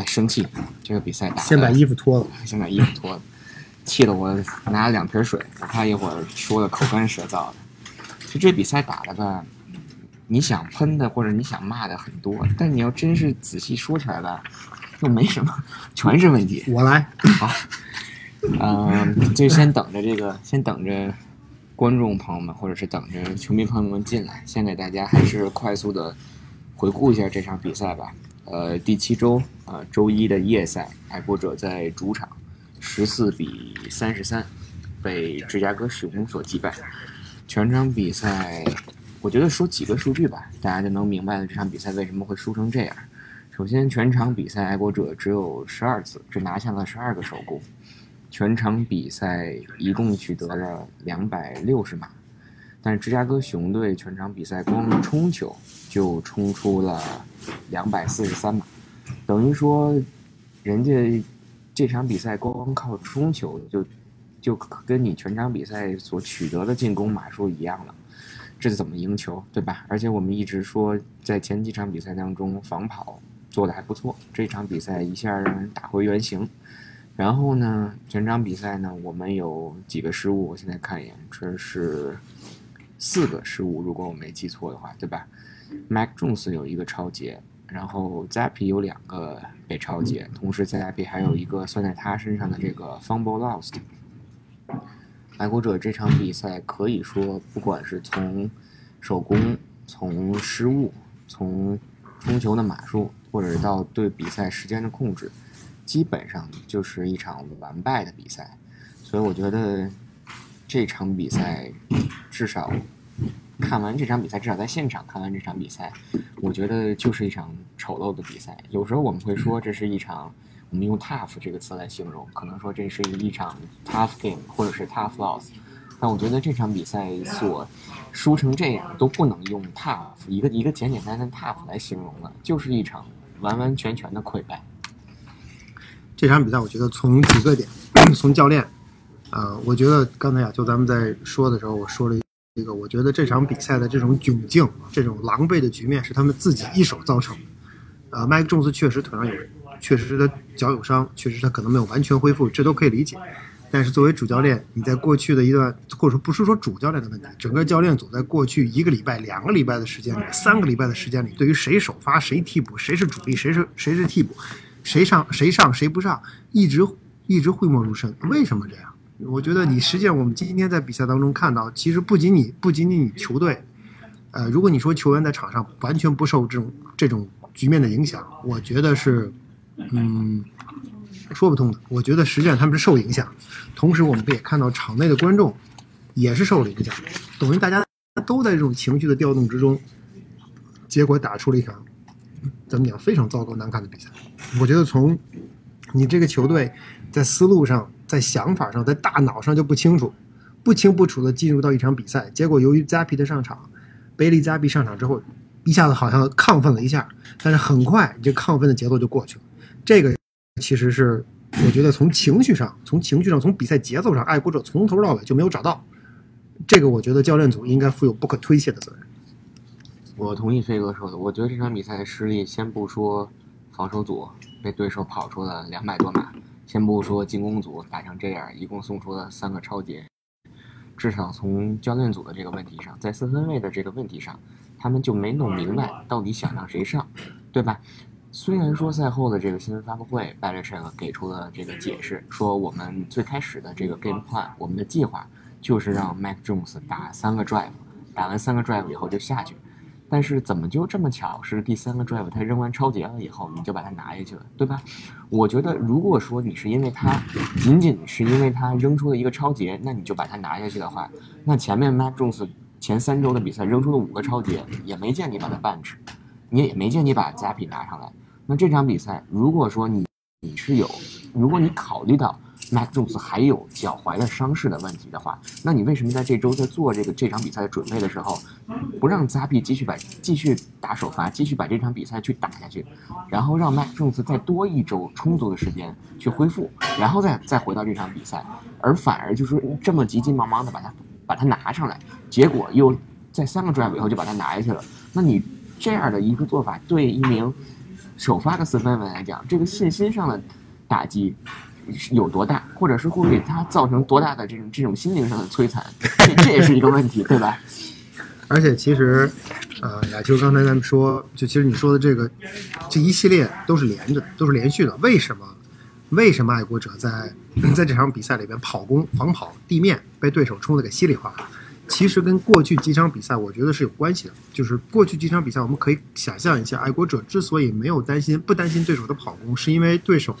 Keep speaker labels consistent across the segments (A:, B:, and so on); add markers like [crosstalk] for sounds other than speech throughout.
A: 哎，生气，这个比赛打
B: 先把衣服脱了。
A: 先把衣服脱了，气得我拿了两瓶水，我怕一会儿说的口干舌燥的。就这比赛打的吧，你想喷的或者你想骂的很多，但你要真是仔细说起来吧，又没什么，全是问题。
B: 我来，好
A: 嗯，就先等着这个，先等着观众朋友们或者是等着球迷朋友们进来，先给大家还是快速的回顾一下这场比赛吧。呃，第七周啊、周一的夜赛，爱国者在主场十四比三十三被芝加哥熊所击败。全场比赛，我觉得说几个数据吧，大家就能明白了这场比赛为什么会输成这样。首先，全场比赛爱国者只有十二次，只拿下了十二个手攻。全场比赛一共取得了两百六十码，但是芝加哥熊队全场比赛光冲球就冲出了两百四十三码，等于说人家这场比赛光靠冲球就就跟你全场比赛所取得的进攻码数一样了，这怎么赢球，对吧？而且我们一直说在前几场比赛当中防跑做的还不错，这场比赛一下让人打回原形。然后呢，全场比赛呢，我们有几个失误，我现在看一眼，这是四个失误，如果我没记错的话，对吧？Mac Jones 有一个超节，然后 Zappy 有两个被超节，同时 Zappy 还有一个算在他身上的这个 fumble lost。爱国者这场比赛可以说，不管是从手工、从失误、从冲球的码数，或者到对比赛时间的控制，基本上就是一场完败的比赛。所以我觉得这场比赛至少看完这场比赛，至少在现场看完这场比赛，我觉得就是一场丑陋的比赛。有时候我们会说这是一场，我们用 tough 这个词来形容，可能说这是一场 tough game 或者是 tough loss。但我觉得这场比赛所输成这样都不能用 tough 一个一个简简单单 tough 来形容了，就是一场完完全全的溃败。
B: 这场比赛，我觉得从几个点，[coughs] 从教练，啊、我觉得刚才啊，就咱们在说的时候，我说了一这个，我觉得这场比赛的这种窘境、这种狼狈的局面是他们自己一手造成的。呃，麦克仲斯确实腿上有，确实他脚有伤，确实他可能没有完全恢复，这都可以理解。但是作为主教练，你在过去的一段，或者说不是说主教练的问题，整个教练组在过去一个礼拜、两个礼拜的时间里，三个礼拜的时间里，对于谁首发、谁替补、谁是主力、谁是谁是替补，谁上谁上谁不上，一直一直讳莫如深。为什么这样？我觉得你实际上我们今天在比赛当中看到，其实不仅你不仅仅你球队，呃，如果你说球员在场上完全不受这种这种局面的影响，我觉得是，嗯，说不通的。我觉得实际上他们是受影响，同时我们也看到场内的观众也是受了影响，等于大家都在这种情绪的调动之中，结果打出了一场怎么讲非常糟糕难看的比赛。我觉得从你这个球队在思路上、在想法上、在大脑上就不清楚，不清不楚的进入到一场比赛，结果由于扎皮的上场，贝利扎皮上场之后，一下子好像亢奋了一下，但是很快这亢奋的节奏就过去了。这个其实是我觉得从情绪上、从情绪上、从比赛节奏上，爱国者从头到尾就没有找到。这个我觉得教练组应该负有不可推卸的责任。
A: 我同意飞哥说的，我觉得这场比赛的失利，先不说防守组被对手跑出了两百多码，先不说进攻组打成这样，一共送出了三个超节，至少从教练组的这个问题上，在四分卫的这个问题上，他们就没弄明白到底想让谁上，对吧？虽然说赛后的这个新闻发布会 b e l i c h i k 给出了这个解释，说我们最开始的这个 game plan，我们的计划就是让 Mac Jones 打三个 drive，打完三个 drive 以后就下去。但是怎么就这么巧，是第三个 drive 他扔完超节了以后，你就把他拿下去了，对吧？我觉得如果说你是因为他仅仅是因为他扔出了一个超节，那你就把他拿下去的话，那前面 Mac Jones 前三周的比赛扔出了五个超节，也没见你把他 bench，你也没见你把加皮拿上来。那这场比赛，如果说你你是有，如果你考虑到 Mac Jones 还有脚踝的伤势的问题的话，那你为什么在这周在做这个这场比赛的准备的时候，不让扎比继续把继续打首发，继续把这场比赛去打下去，然后让 Mac Jones 再多一周充足的时间去恢复，然后再再回到这场比赛，而反而就是这么急急忙忙的把他把他拿上来，结果又在三个 drive 以后就把他拿下去了。那你这样的一个做法，对一名首发的四分卫来讲，这个信心上的打击有多大，或者是会给他造成多大的这种这种心灵上的摧残，这这也是一个问题，对吧？[laughs]
B: 而且其实，呃，亚秋刚才咱们说，就其实你说的这个这一系列都是连着的，都是连续的。为什么？为什么爱国者在在这场比赛里边跑攻、防跑、地面被对手冲得给稀里哗啦？其实跟过去几场比赛，我觉得是有关系的。就是过去几场比赛，我们可以想象一下，爱国者之所以没有担心、不担心对手的跑攻，是因为对手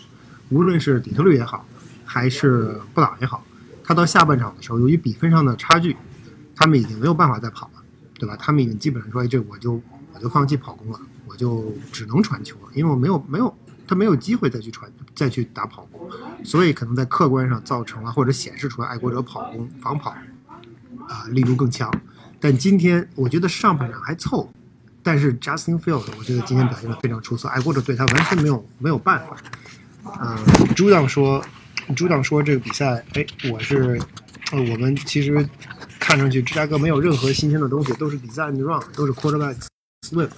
B: 无论是底特律也好，还是布朗也好，他到下半场的时候，由于比分上的差距，他们已经没有办法再跑了。对吧？他们已经基本上说，这我就我就放弃跑攻了，我就只能传球了，因为我没有没有他没有机会再去传再去打跑攻，所以可能在客观上造成了或者显示出来爱国者跑攻防跑啊力度更强。但今天我觉得上半场还凑，但是 Justin Field 我觉得今天表现的非常出色，爱国者对他完全没有没有办法。嗯，朱将说，朱将说这个比赛，哎，我是呃我们其实。看上去芝加哥没有任何新鲜的东西，都是 designed run，都是 quarterback swim，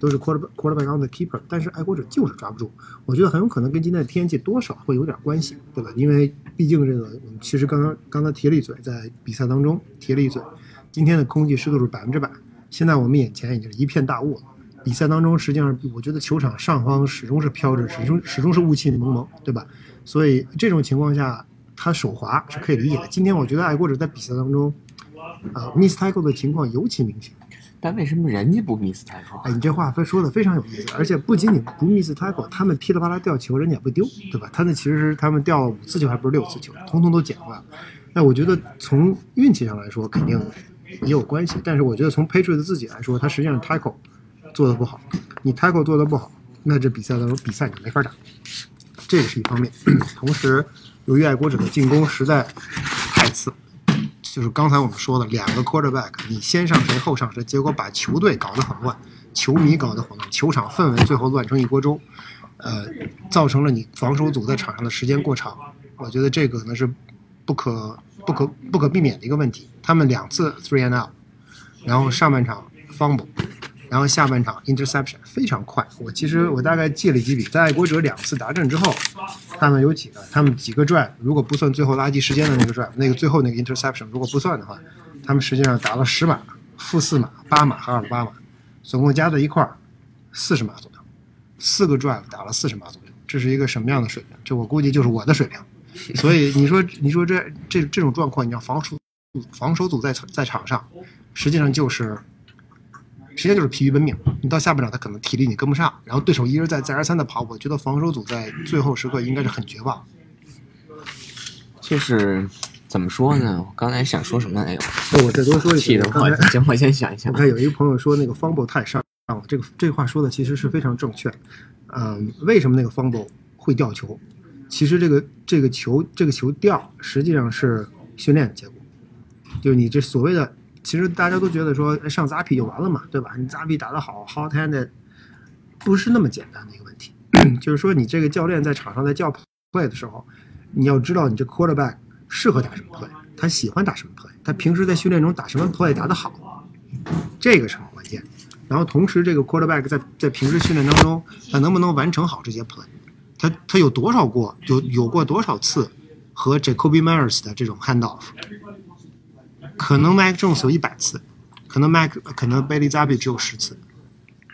B: 都是 quarterback quarterback on the keeper。但是爱国者就是抓不住，我觉得很有可能跟今天的天气多少会有点关系，对吧？因为毕竟这个，我们其实刚刚刚刚提了一嘴，在比赛当中提了一嘴，今天的空气湿度是百分之百，现在我们眼前已经是一片大雾了。比赛当中，实际上我觉得球场上方始终是飘着，始终始终是雾气蒙蒙，对吧？所以这种情况下，他手滑是可以理解的。今天我觉得爱国者在比赛当中。啊，miss tackle 的情况尤其明显，
A: 但为什么人家不 miss tackle？
B: 哎，你这话非说的非常有意思，而且不仅仅不 miss tackle，他们噼里啪啦掉球，人家也不丢，对吧？他那其实是他们掉了五次球，还不是六次球，通通都捡回来了。那我觉得从运气上来说，肯定也有关系，但是我觉得从 Patriots 自己来说，他实际上 tackle 做的不好，你 tackle 做的不好，那这比赛当中比赛你没法打，这也是一方面。同时，由于爱国者的进攻实在太次。就是刚才我们说的两个 quarterback，你先上谁后上谁，结果把球队搞得很乱，球迷搞得很乱，球场氛围最后乱成一锅粥，呃，造成了你防守组在场上的时间过长。我觉得这个呢是不可不可不可避免的一个问题。他们两次 three and out，然后上半场 fumble。然后下半场 interception 非常快，我其实我大概记了几笔，在爱国者两次达阵之后，他们有几个，他们几个 drive，如果不算最后垃圾时间的那个 drive，那个最后那个 interception 如果不算的话，他们实际上打了十码、负四码、八码和二十八码，总共加在一块儿四十码左右，四个 drive 打了四十码左右，这是一个什么样的水平？这我估计就是我的水平。所以你说你说这这这种状况，你要防守防守组在在场上，实际上就是。实际上就是疲于奔命，你到下半场他可能体力你跟不上，然后对手一而再再而三的跑，我觉得防守组在最后时刻应该是很绝望。
A: 就是怎么说呢？我刚才想说什么来着？
B: 那我再多说一句。
A: 我行，我先想一想。
B: 我看有一个朋友说那个 fumble 太伤了，这个这话说的其实是非常正确。嗯，为什么那个 fumble 会掉球？其实这个这个球这个球掉实际上是训练的结果，就是你这所谓的。其实大家都觉得说上 z a p 就完了嘛，对吧？你 z a p 打得好，hot hand 不是那么简单的一个问题。[clears throat] 就是说你这个教练在场上在叫 play 的时候，你要知道你这 quarterback 适合打什么 play，他喜欢打什么 play，他平时在训练中打什么 play 打得好，这个是很关键。然后同时这个 quarterback 在在平时训练当中，他能不能完成好这些 play，他他有多少过有有过多少次和 Jacoby Myers 的这种 handoff。可能 Mike Jones 有一百次，可能 Mike 可能 Bailey Zappi 只有十次，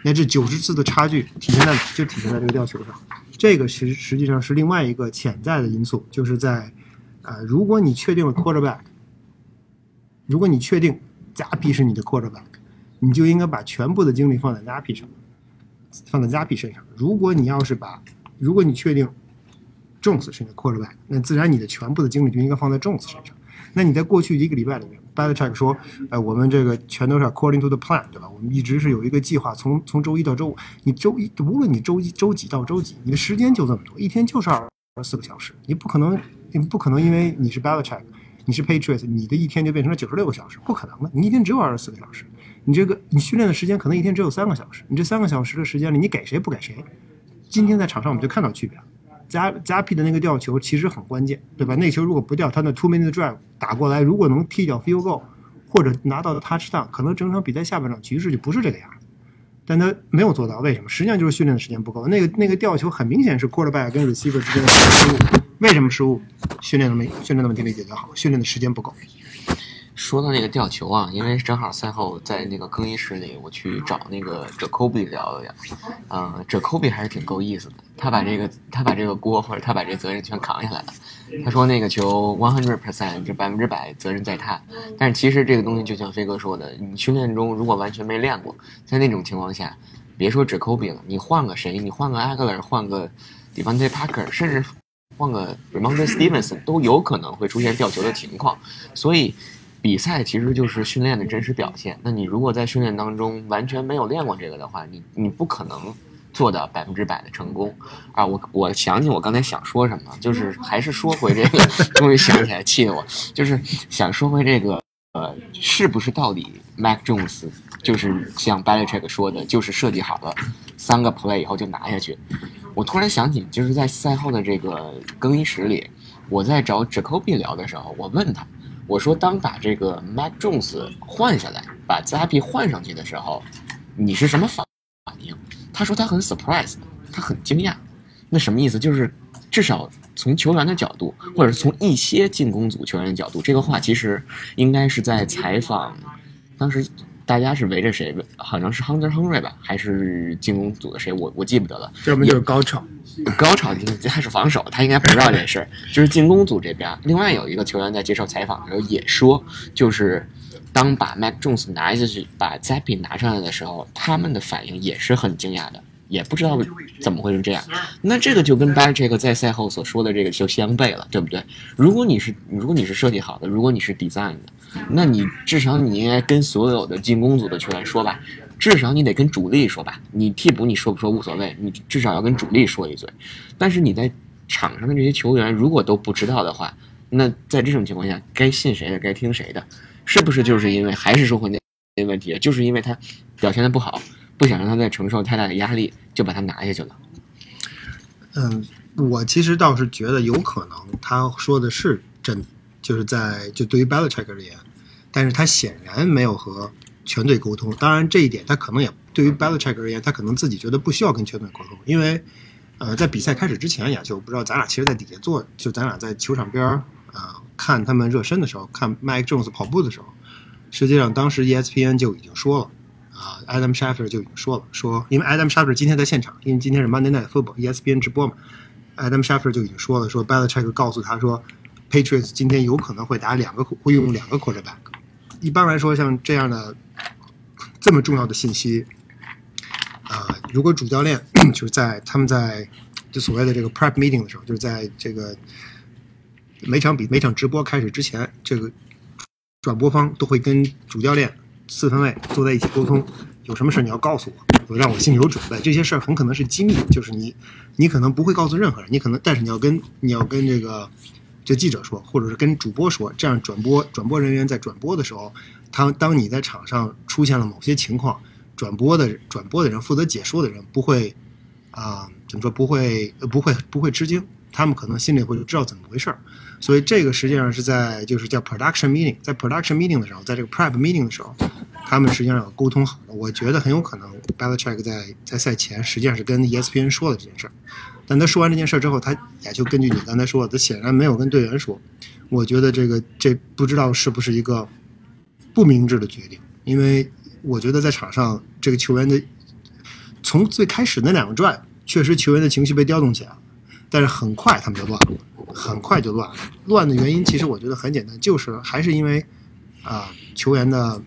B: 那这九十次的差距体现在就体现在这个吊球上。这个实实际上是另外一个潜在的因素，就是在呃，如果你确定了 Quarterback，如果你确定 Zappi 是你的 Quarterback，你就应该把全部的精力放在 Zappi 上，放在 Zappi 身上。如果你要是把，如果你确定 Jones 是你的 Quarterback，那自然你的全部的精力就应该放在 Jones 身上。那你在过去一个礼拜里面 b a l c h e c k 说，呃，我们这个全都是 according to the plan，对吧？我们一直是有一个计划，从从周一到周五，你周一无论你周一周几到周几，你的时间就这么多，一天就是二十四个小时，你不可能，你不可能因为你是 b a l c h e c k 你是 Patriots，你的一天就变成了九十六个小时，不可能的，你一天只有二十四个小时，你这个你训练的时间可能一天只有三个小时，你这三个小时的时间里，你给谁不给谁？今天在场上我们就看到区别了。加加 P 的那个吊球其实很关键，对吧？那球如果不掉，他那 two minute drive 打过来，如果能踢掉 field goal，或者拿到 touchdown，可能整场比赛下半场局势就不是这个样。但他没有做到，为什么？实际上就是训练的时间不够。那个那个吊球很明显是 quarterback 跟 receiver 之间的失误，为什么失误？训练的没训练的问题没解决好，训练的时间不够。
A: 说到那个吊球啊，因为正好赛后在那个更衣室里，我去找那个 Jacoby 聊了聊，嗯、j a c o b y 还是挺够意思的，他把这个他把这个锅或者他把这责任全扛下来了。他说那个球 one hundred percent 就百分之百责任在他，但是其实这个东西就像飞哥说的，你训练中如果完全没练过，在那种情况下，别说 Jacoby 了，你换个谁，你换个 Agler，换个 Devontae Parker，甚至换个 Ramondre Stevens 都有可能会出现吊球的情况，所以。比赛其实就是训练的真实表现。那你如果在训练当中完全没有练过这个的话，你你不可能做到百分之百的成功啊！我我想起我刚才想说什么，就是还是说回这个，[laughs] 终于想起来，气得我，就是想说回这个，呃，是不是到底 Mac Jones 就是像 Belichick 说的，就是设计好了三个 play 以后就拿下去？我突然想起，就是在赛后的这个更衣室里，我在找 Jacoby 聊的时候，我问他。我说，当把这个 Mac Jones 换下来，把 Zappy 换上去的时候，你是什么反反应？他说他很 surprise，他很惊讶。那什么意思？就是至少从球员的角度，或者是从一些进攻组球员的角度，这个话其实应该是在采访当时。大家是围着谁？好像是 Hunter Henry 吧，还是进攻组的谁？我我记不得了。
B: 要么就是高潮，
A: 高潮他是防守，他应该不知道这事儿。就是进攻组这边，另外有一个球员在接受采访的时候也说，就是当把 Mac Jones 拿下去，把 Zappy 拿上来的时候，他们的反应也是很惊讶的，也不知道怎么会是这样。那这个就跟 Belichick 在赛后所说的这个就相悖了，对不对？如果你是如果你是设计好的，如果你是 design 的。那你至少你应该跟所有的进攻组的球员说吧，至少你得跟主力说吧。你替补你说不说无所谓，你至少要跟主力说一嘴。但是你在场上的这些球员如果都不知道的话，那在这种情况下，该信谁的，该听谁的？是不是就是因为还是说回那那问题，就是因为他表现的不好，不想让他再承受太大的压力，就把他拿下去了？
B: 嗯，我其实倒是觉得有可能他说的是真，就是在就对于 Belichick 而言。但是他显然没有和全队沟通，当然这一点他可能也对于 Belichick 而言，他可能自己觉得不需要跟全队沟通，因为，呃，在比赛开始之前，呀，就不知道咱俩其实，在底下坐，就咱俩在球场边儿啊看他们热身的时候，看 Mike Jones 跑步的时候，实际上当时 ESPN 就已经说了，啊，Adam Schefter 就已经说了，说因为 Adam Schefter 今天在现场，因为今天是 Monday Night Football，ESPN 直播嘛，Adam Schefter 就已经说了，说 Belichick 告诉他说，Patriots 今天有可能会打两个，会用两个 quarterback。一般来说，像这样的这么重要的信息，啊，如果主教练 [clears throat] 就是在他们在就所谓的这个 prep meeting 的时候，就是在这个每场比每场直播开始之前，这个转播方都会跟主教练四分卫坐在一起沟通，有什么事你要告诉我，让我心里有准备。这些事儿很可能是机密，就是你你可能不会告诉任何人，你可能但是你要跟你要跟这个。这记者说，或者是跟主播说，这样转播转播人员在转播的时候，他当你在场上出现了某些情况，转播的转播的人负责解说的人不会啊，怎么说不会不会不会吃惊，他们可能心里会知道怎么回事儿。所以这个实际上是在就是叫 production meeting，在 production meeting 的时候，在这个 prep meeting 的时候，他们实际上有沟通好的。我觉得很有可能 Belichick 在在赛前实际上是跟 ESPN 说了这件事儿。但他说完这件事儿之后，他也就根据你刚才说的，他显然没有跟队员说。我觉得这个这不知道是不是一个不明智的决定，因为我觉得在场上这个球员的从最开始那两个转，确实球员的情绪被调动起来了，但是很快他们就乱了，很快就乱了。乱的原因其实我觉得很简单，就是还是因为啊球员的，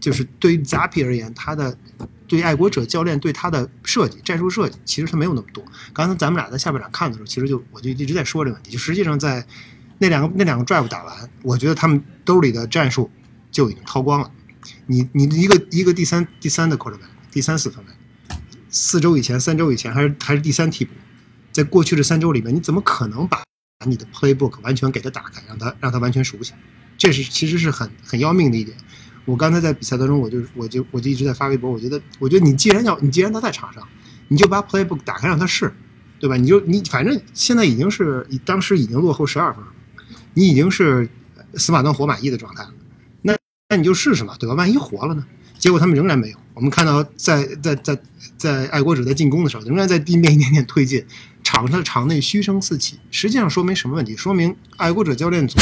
B: 就是对于 Zappy 而言，他的。对爱国者教练对他的设计、战术设计，其实他没有那么多。刚才咱们俩在下半场看的时候，其实就我就一直在说这个问题。就实际上在那两个那两个 drive 打完，我觉得他们兜里的战术就已经掏光了。你你一个一个第三第三的 quarterback，第三四分位，四周以前、三周以前还是还是第三替补，在过去的三周里面，你怎么可能把把你的 playbook 完全给他打开，让他让他完全熟悉？这是其实是很很要命的一点。我刚才在比赛当中，我就我就我就一直在发微博。我觉得，我觉得你既然要，你既然他在场上，你就把 playbook 打开让他试，对吧？你就你反正现在已经是当时已经落后十二分了，你已经是死马当活马医的状态了。那那你就试试嘛，对吧？万一活了呢？结果他们仍然没有。我们看到在在在在爱国者在进攻的时候，仍然在地面一点点推进，场上场内嘘声四起。实际上说明什么问题？说明爱国者教练组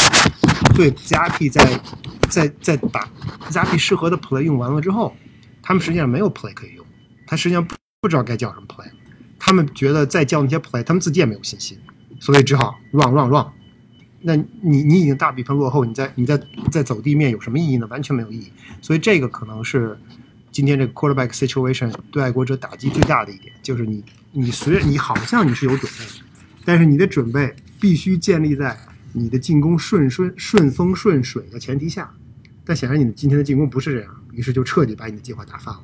B: 对加 P 在在在把加 P 适合的 play 用完了之后，他们实际上没有 play 可以用，他实际上不不知道该叫什么 play，他们觉得再叫那些 play，他们自己也没有信心，所以只好 run run run。那你你已经大比分落后，你再你再再走地面有什么意义呢？完全没有意义。所以这个可能是今天这个 quarterback situation 对爱国者打击最大的一点，就是你你虽然你好像你是有准备，但是你的准备必须建立在你的进攻顺顺顺风顺水的前提下。但显然你今天的进攻不是这样，于是就彻底把你的计划打翻了。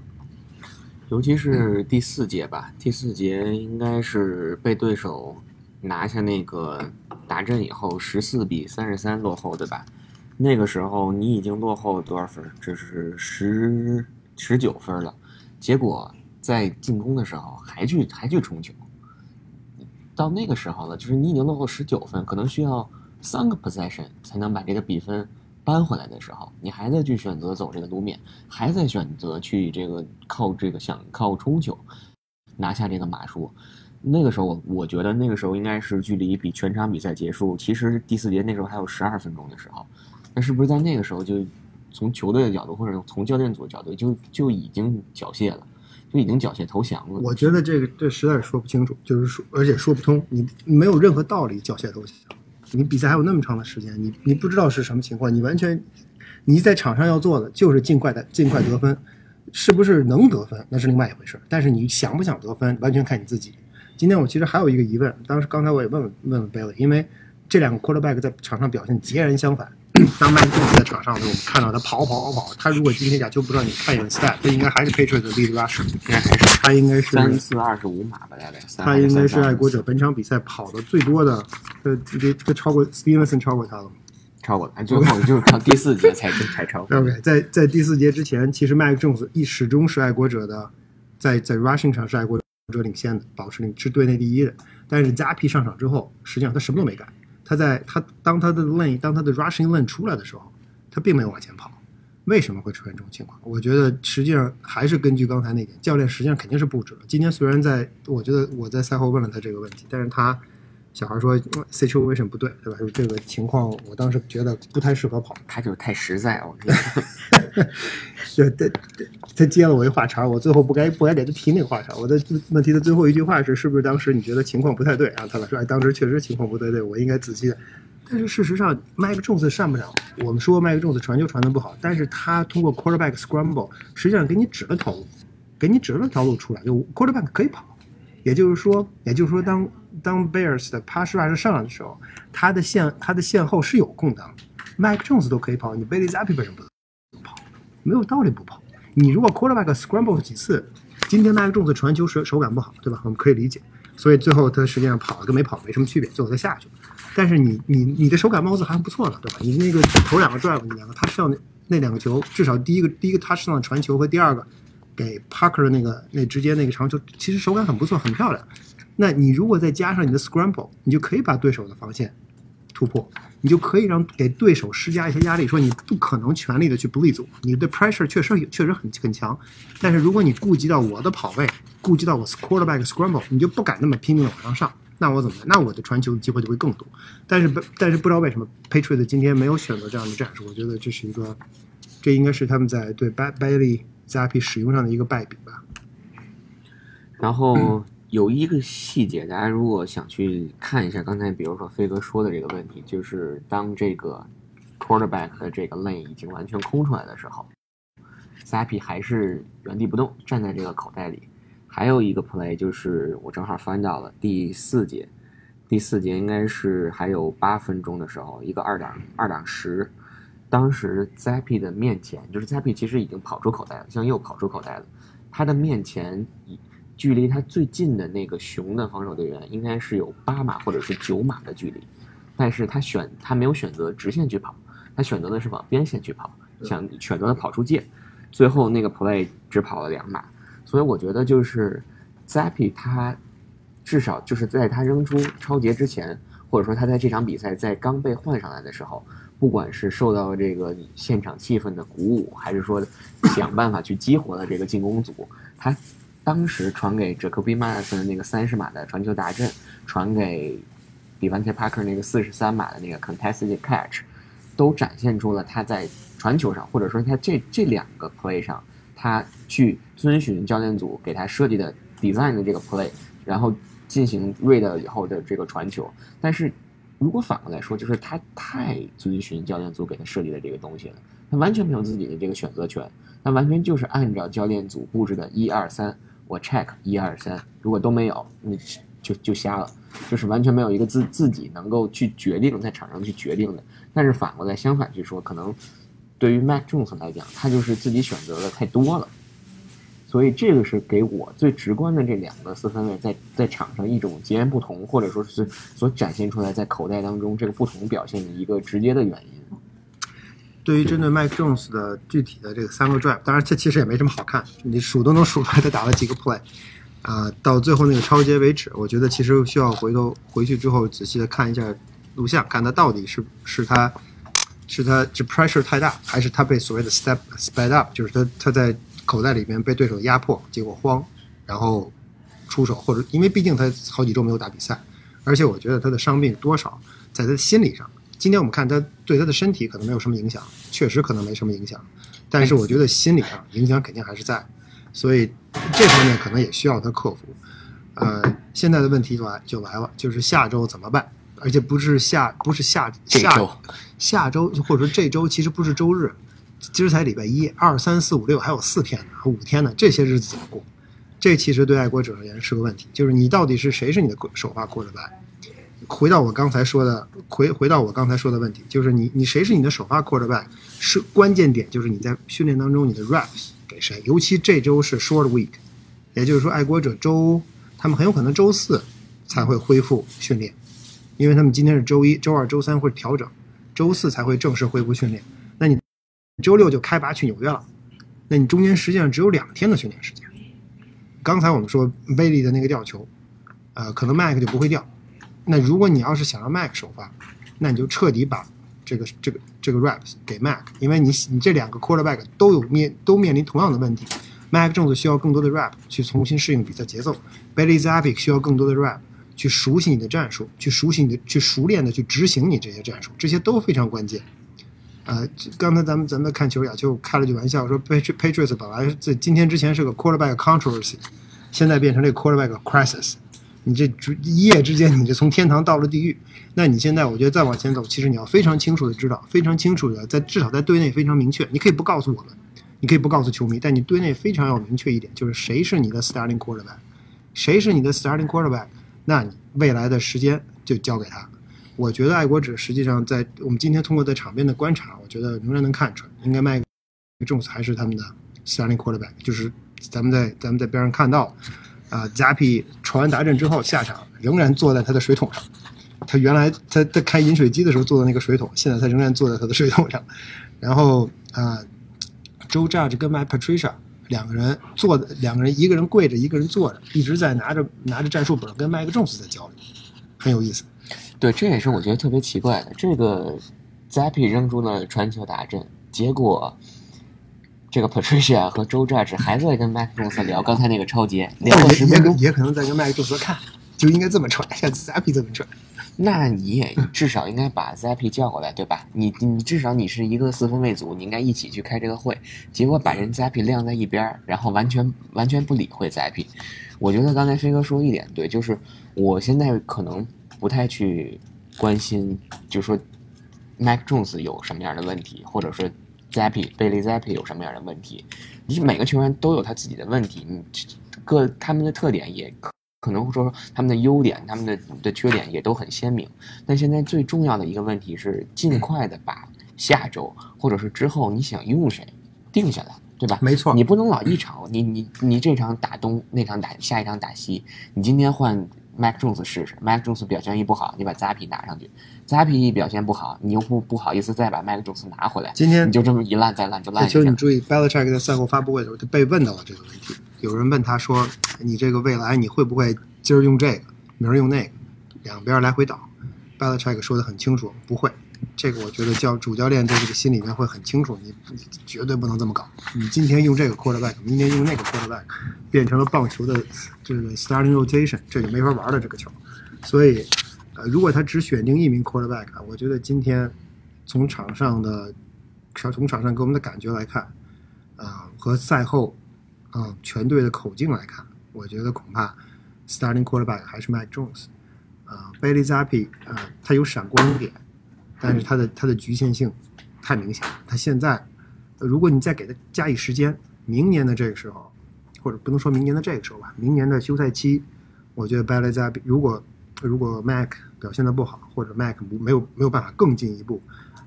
A: 尤其是第四节吧，第四节应该是被对手拿下那个达阵以后，十四比三十三落后，对吧？那个时候你已经落后多少分？这是十十九分了。结果在进攻的时候还去还去冲球，到那个时候了，就是你已经落后十九分，可能需要三个 possession 才能把这个比分扳回来的时候，你还在去选择走这个路面，还在选择去这个靠这个想靠冲球拿下这个码数。那个时候我我觉得那个时候应该是距离比全场比赛结束，其实第四节那时候还有十二分钟的时候，那是不是在那个时候就从球队的角度或者从教练组的角度就就已经缴械了，就已经缴械投降了？
B: 我觉得这个这实在是说不清楚，就是说而且说不通，你没有任何道理缴械投降。你比赛还有那么长的时间，你你不知道是什么情况，你完全你在场上要做的就是尽快的尽快得分，是不是能得分那是另外一回事，但是你想不想得分完全看你自己。今天我其实还有一个疑问，当时刚才我也问了问了 Bailey，因为这两个 quarterback 在场上表现截然相反。[clears throat] 当麦克斯在场上的时候，我们看到他跑跑跑跑，他如果今天假球不知道你看一眼 stat，他应该还是 Patriots 的 lead rusher，
A: 应该还是
B: 他应该是
A: 三四二十五码吧，大概。
B: 他应该是爱国者本场比赛跑的最多的，这，这这超过 Stevenson 超过他了吗？
A: 超过了，最后就是靠第四节才才超过。
B: OK，在在第四节之前，其实麦克 Jones 一始终是爱国者的，在在 rushing 场是爱国者领先的，保持领是队内第一的。但是加皮上场之后，实际上他什么都没干。他在他当他的 lane 当他的 rushing lane 出来的时候，他并没有往前跑。为什么会出现这种情况？我觉得实际上还是根据刚才那点，教练实际上肯定是布置了。今天虽然在，我觉得我在赛后问了他这个问题，但是他小孩说嗯 situation 不对，对吧？就这个情况，我当时觉得不太适合跑。
A: 他就是太实在，我觉得。[laughs]
B: 对对对，他接了我一话茬，我最后不该不该给他提那个话茬。我的问题的最后一句话是：是不是当时你觉得情况不太对？然后他老说：哎，当时确实情况不太对，我应该仔细的。但是事实上，麦克仲斯上不了。我们说麦克仲斯传球传的不好，但是他通过 quarterback scramble，实际上给你指了条路，给你指了条路出来，就 quarterback 可以跑。也就是说，也就是说，当当 Bears 的 pass rush 上来的时候，他的线他的线后是有空档，麦克仲斯都可以跑，你 Bailey Zappi 为什么不跑？没有道理不跑。你如果 quarterback scramble 几次，今天麦克仲斯传球手手感不好，对吧？我们可以理解。所以最后他实际上跑了跟没跑没什么区别，最后他下去了。但是你你你的手感貌似还不错呢，对吧？你那个头两个 drive 那两个他上那那两个球，至少第一个第一个 touchdown 传球和第二个给 Parker 的那个那直接那个长球，其实手感很不错，很漂亮。那你如果再加上你的 scramble，你就可以把对手的防线突破，你就可以让给对手施加一些压力，说你不可能全力的去 blitz 我，你的 pressure 确实确实很很强，但是如果你顾及到我的跑位，顾及到我 quarterback scramble，你就不敢那么拼命的往上上。那我怎么办？那我的传球的机会就会更多。但是不，但是不知道为什么 Patriot 今天没有选择这样的战术。我觉得这是一个，这应该是他们在对 Bailey Zappi 使用上的一个败笔吧。
A: 然后有一个细节，大家如果想去看一下，刚才比如说飞哥说的这个问题，就是当这个 quarterback 的这个 lane 已经完全空出来的时候，Zappy 还是原地不动，站在这个口袋里。还有一个 play 就是我正好翻到了第四节，第四节应该是还有八分钟的时候，一个二档二档十，当时 Zappy 的面前，就是 Zappy 其实已经跑出口袋了，向右跑出口袋了，他的面前距离他最近的那个熊的防守队员应该是有八码或者是九码的距离，但是他选他没有选择直线去跑，他选择的是往边线去跑，想选择的跑出界，最后那个 play 只跑了两码。所以我觉得就是 Zappy 他至少就是在他扔出超节之前，或者说他在这场比赛在刚被换上来的时候，不管是受到这个现场气氛的鼓舞，还是说想办法去激活了这个进攻组，他当时传给 Jacoby Myers 的那个三十码的传球大阵，传给 Devante Parker 那个四十三码的那个 contested catch，都展现出了他在传球上，或者说他这这两个 play 上，他去遵循教练组给他设计的 design 的这个 play，然后。进行 read 以后的这个传球，但是如果反过来说，就是他太遵循教练组给他设计的这个东西了，他完全没有自己的这个选择权，他完全就是按照教练组布置的一二三，我 check 一二三，如果都没有，那就就瞎了，就是完全没有一个自自己能够去决定在场上去决定的。但是反过来相反去说，可能对于 Mac Jones 来讲，他就是自己选择的太多了。所以这个是给我最直观的这两个四分卫在在场上一种截然不同，或者说是所展现出来在口袋当中这个不同表现的一个直接的原因。
B: 对于针对 Mike Jones 的具体的这个三个 drive，当然这其实也没什么好看，你数都能数出来他打了几个 play，啊，到最后那个超接为止，我觉得其实需要回头回去之后仔细的看一下录像，看他到底是是他是他这 pressure 太大，还是他被所谓的 step sped up，就是他他在。口袋里面被对手压迫，结果慌，然后出手，或者因为毕竟他好几周没有打比赛，而且我觉得他的伤病多少在他的心理上。今天我们看他对他的身体可能没有什么影响，确实可能没什么影响，但是我觉得心理上影响肯定还是在，所以这方面可能也需要他克服。呃，现在的问题就来就来了，就是下周怎么办？而且不是下不是下下下周或者说这周其实不是周日。今儿才礼拜一，二三四五六还有四天呢，五天呢，这些日子怎么过？这其实对爱国者而言是个问题，就是你到底是谁是你的首发 quarterback？回到我刚才说的，回回到我刚才说的问题，就是你你谁是你的首发 quarterback？是关键点就是你在训练当中你的 reps 给谁？尤其这周是 short week，也就是说爱国者周他们很有可能周四才会恢复训练，因为他们今天是周一周二周三会调整，周四才会正式恢复训练。那你？周六就开拔去纽约了，那你中间实际上只有两天的训练时间。刚才我们说威利的那个吊球，呃，可能麦克就不会掉。那如果你要是想让 Mac 首发，那你就彻底把这个这个这个 reps 给 Mac，因为你你这两个 quarterback 都有面都面临同样的问题。Mac 正子需要更多的 rep 去重新适应比赛节奏，Bailey Zappi 需要更多的 rep 去熟悉你的战术，去熟悉你的去熟练的去执行你这些战术，这些都非常关键。呃，刚才咱们咱们看球雅就开了句玩笑，说 Patriots 本来在今天之前是个 quarterback controversy，现在变成这个 quarterback crisis。你这一夜之间，你就从天堂到了地狱。那你现在，我觉得再往前走，其实你要非常清楚的知道，非常清楚的在至少在队内非常明确。你可以不告诉我们，你可以不告诉球迷，但你队内非常要明确一点，就是谁是你的 starting quarterback，谁是你的 starting quarterback，那你未来的时间就交给他。我觉得爱国者实际上在我们今天通过在场边的观察，我觉得仍然能看出来，应该麦克斯还是他们的 starting quarterback。就是咱们在咱们在边上看到，啊，Zappy 传完达阵之后下场，仍然坐在他的水桶上。他原来他在开饮水机的时候坐的那个水桶，现在他仍然坐在他的水桶上。然后啊，Joe Judge 跟 My Patricia 两个人坐的，两个人一个人跪着，一个人坐着，一直在拿着拿着战术本跟麦克 Jones 在交流，很有意思。
A: 对，这也是我觉得特别奇怪的。这个 Zappy 扔出了传球达阵，结果这个 Patricia 和周 Judge 还在跟麦克 Jones 聊刚才那个超节，聊了十分钟，
B: 也可能在跟麦克 Jones 看，就应该这么传，像 Zappy 这么传。
A: 那你也至少应该把 Zappy 叫过来，对吧？你你至少你是一个四分卫组，你应该一起去开这个会。结果把人 Zappy 晾在一边，然后完全完全不理会 Zappy。我觉得刚才飞哥说一点对，就是我现在可能。不太去关心，就是说，Mac Jones 有什么样的问题，或者说 Zappy 贝利 Zappy 有什么样的问题？你每个球员都有他自己的问题，你各他们的特点也可可能会说他们的优点，他们的的缺点也都很鲜明。但现在最重要的一个问题是，尽快的把下周或者是之后你想用谁定下来，对吧？
B: 没错，
A: 你不能老一场，你你你这场打东，那场打下一场打西，你今天换。Mac Jones 试试，Mac Jones 表现一不好，你把 Zappy 拿上去，Zappy 一表现不好，你又不不好意思再把 Mac Jones 拿回来，
B: 今天
A: 你就这么一烂再烂就烂。
B: 就你注意，Belichick 在赛后发布会的时候，他被问到了这个问题，有人问他说：“你这个未来你会不会今儿用这个，明儿用那个，两边来回倒 Belichick 说的很清楚，不会。这个我觉得教主教练在这个心里面会很清楚，你你绝对不能这么搞。你今天用这个 quarterback，明天用那个 quarterback，变成了棒球的这个 starting rotation，这就没法玩了这个球。所以，呃，如果他只选定一名 quarterback，我觉得今天从场上的从场上给我们的感觉来看，啊、和赛后啊、全队的口径来看，我觉得恐怕 starting quarterback 还是 Mike Jones。啊、贝利 Zappi 啊、他有闪光点，但是它的它的局限性太明显了。它现在，呃如果你再给它加以时间，明年的这个时候，或者不能说明年的这个时候吧，明年的休赛期，我觉得贝利 Zappi 如果如果 Mac 表现的不好，或者 Mac 不没有没有办法更进一步，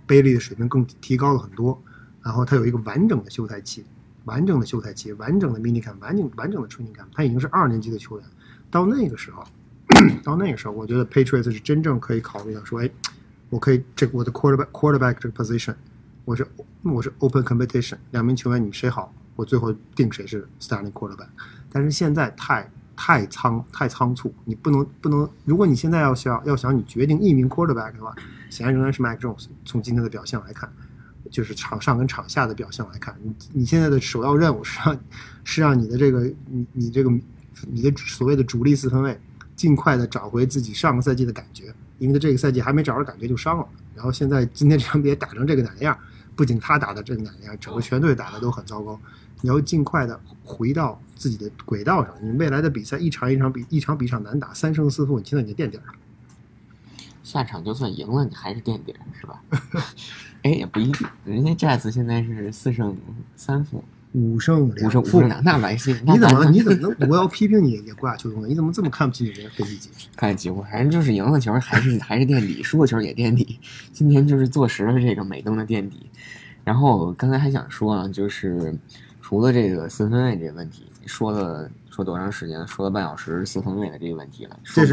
B: 贝利的水平更提高了很多，然后他有一个完整的休赛期，完整的休赛期，完整的 mini camp，完整完整的 training camp，他已经是二年级的球员，到那个时候。[clears throat] 到那个时候，我觉得 Patriots 是真正可以考虑到说，哎，我可以这个我的 quarterback quarterback 这个 position，我是我是 open competition，两名球员你谁好，我最后定谁是 starting quarterback。但是现在太太仓太仓促，你不能不能，如果你现在要想要想你决定一名 quarterback 的话，显然仍然是 Mac Jones。从今天的表现来看，就是场上跟场下的表现来看，你你现在的首要任务是让 [laughs] 是让你的这个你你这个你的所谓的主力四分卫。尽快的找回自己上个赛季的感觉，因为他这个赛季还没找着感觉就伤了。然后现在今天这场比赛打成这个奶样，不仅他打的这个奶样，整个全队打的都很糟糕。你要尽快的回到自己的轨道上，你未来的比赛一场一场比一场比一场难打，三胜四负，你现在已经垫底了。
A: 下场就算赢了，你还是垫底是吧？[laughs] 哎，也不一定，人家 Jazz 现在是四胜三负，
B: 五胜
A: 五胜五胜两，那完事。[laughs]
B: 你怎么你怎么能？[laughs] 我要批评你也挂秋冬了，你怎么这么看不起你人飞机姐？
A: 看机会，反正就是赢了球还是还是垫底，输了球也垫底。今天就是坐实了这个美东的垫底。然后刚才还想说啊，就是除了这个四分卫这个问题，说了说多长时间？说了半小时四分卫的这个问题了，说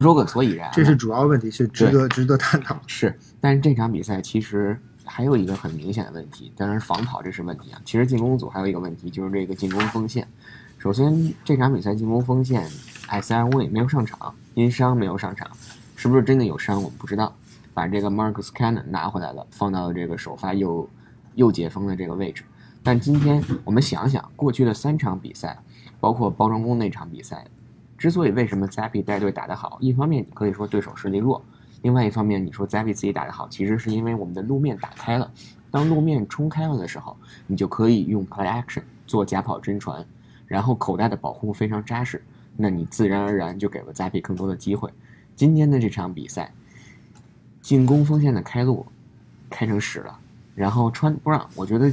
A: 说个所以然。
B: 这是主要问题，是值得值得探讨。
A: 是，但是这场比赛其实还有一个很明显的问题，当然防跑这是问题啊。其实进攻组还有一个问题，就是这个进攻锋线。首先，这场比赛进攻锋线，艾塞尔没有上场，因伤没有上场，是不是真的有伤我们不知道。把这个 Marcus Cannon 拿回来了，放到了这个首发右右截锋的这个位置。但今天我们想想，过去的三场比赛，包括包装工那场比赛，之所以为什么 Zappy 带队打得好，一方面你可以说对手实力弱，另外一方面你说 Zappy 自己打得好，其实是因为我们的路面打开了。当路面冲开了的时候，你就可以用 play action 做假跑真传，然后口袋的保护非常扎实，那你自然而然就给了 Zappy 更多的机会。今天的这场比赛。进攻锋线的开路开成屎了，然后穿不让，我觉得